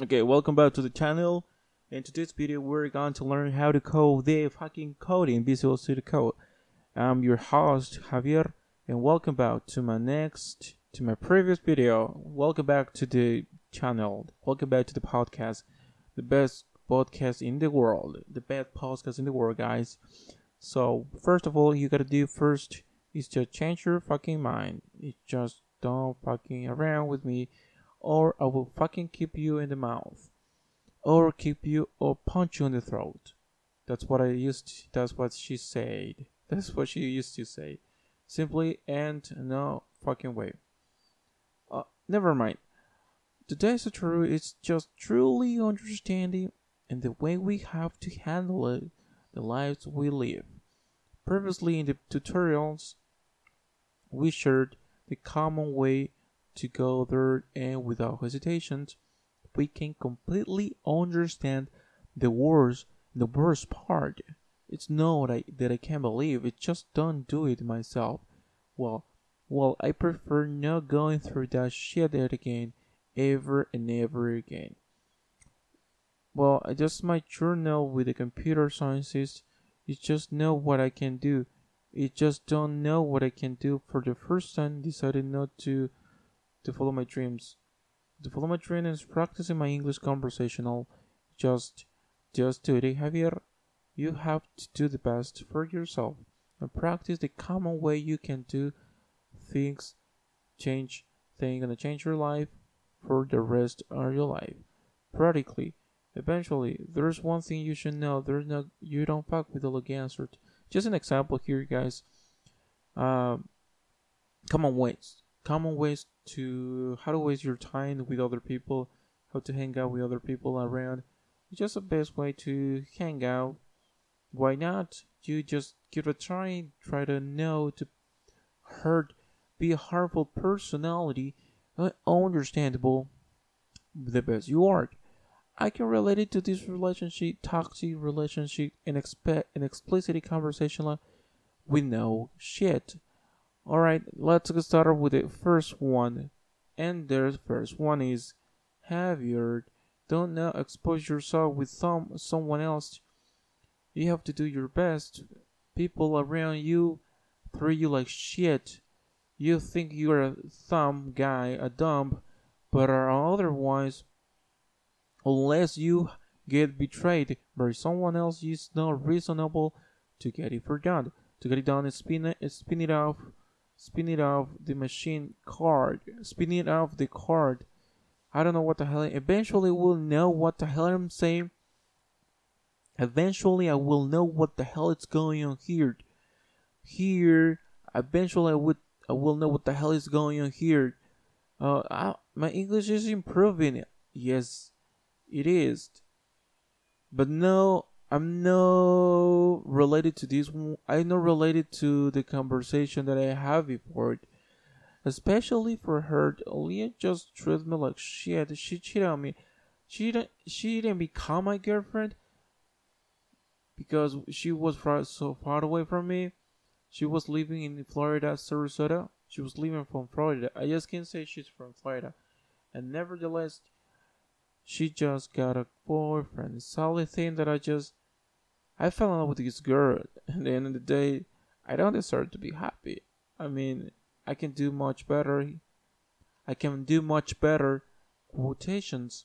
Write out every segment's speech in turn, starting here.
Okay, welcome back to the channel. In today's video, we're going to learn how to code the fucking code in Visual Studio Code. I'm your host Javier, and welcome back to my next, to my previous video. Welcome back to the channel. Welcome back to the podcast, the best podcast in the world, the best podcast in the world, guys. So first of all, you gotta do first is to change your fucking mind. You just don't fucking around with me, or I will fucking keep you in the mouth, or keep you or punch you in the throat. That's what I used. That's what she said. That's what she used to say. Simply and no fucking way. Uh, never mind. Today's true is just truly understanding and the way we have to handle it, the lives we live. Previously in the tutorials, we shared the common way to go there and without hesitation, we can completely understand the worst, the worst part. It's not I, that I can't believe it, just don't do it myself. Well, well, I prefer not going through that shit again, ever and ever again. Well, I just my journal with the computer sciences. You just know what I can do. It just don't know what I can do. For the first time, decided not to to follow my dreams. To follow my dreams practicing my English conversational. Just, just do it, Javier. You have to do the best for yourself and practice the common way you can do things. Change things gonna change your life for the rest of your life. Practically, eventually, there's one thing you should know. There's no you don't fuck with the answer. Just an example here, guys. Uh, common ways, common ways to how to waste your time with other people, how to hang out with other people around. It's just the best way to hang out. Why not? You just give a try, try to know to hurt, be a harmful personality, uh, understandable, the best you are. I can relate it to this relationship, toxic relationship, and expect an explicit conversation with no shit. Alright, let's get started with the first one. And the first one is have your don't now expose yourself with some someone else. You have to do your best. People around you treat you like shit. You think you're a thumb guy, a dump, but are otherwise unless you get betrayed by someone else it's not reasonable to get it forgotten. To get it done spin it spin it off spin it off the machine card, spin it off the card. I don't know what the hell. Eventually, we'll know what the hell I'm saying. Eventually, I will know what the hell is going on here. Here, eventually, I would I will know what the hell is going on here. Uh, I, my English is improving. Yes, it is. But no, I'm no related to this one. I'm not related to the conversation that I have before. Especially for her, Leah just treated me like shit. She cheated on me. She didn't. She didn't become my girlfriend because she was far, so far away from me. She was living in Florida, Sarasota. She was living from Florida. I just can't say she's from Florida, and nevertheless, she just got a boyfriend. Only thing that I just I fell in love with this girl. At the end of the day, I don't deserve to be happy. I mean, I can do much better. I can do much better quotations,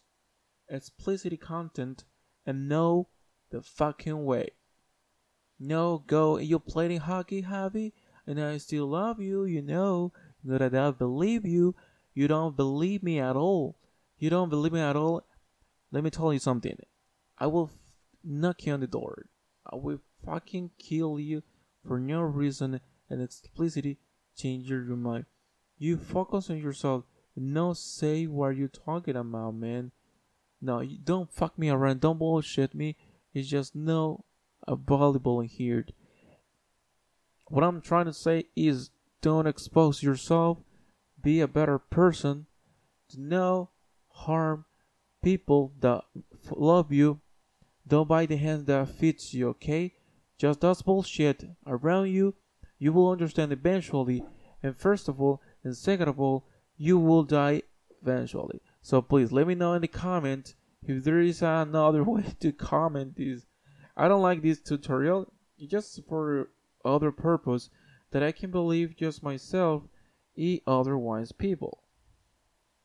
explicit content, and know the fucking way. No, go, you're playing hockey, Javi, and I still love you, you know, that I don't believe you. You don't believe me at all. You don't believe me at all. Let me tell you something. I will knock you on the door. I will fucking kill you for no reason and explicitly change your mind. You focus on yourself No say what you're talking about, man. No, you don't fuck me around. Don't bullshit me. It's just no a volleyball in here. What I'm trying to say is don't expose yourself. Be a better person. To no harm people that love you don't buy the hand that fits you, okay? Just does bullshit around you. You will understand eventually. And first of all, and second of all, you will die eventually. So please let me know in the comment if there is another way to comment this i don't like this tutorial just for other purpose that i can believe just myself and otherwise people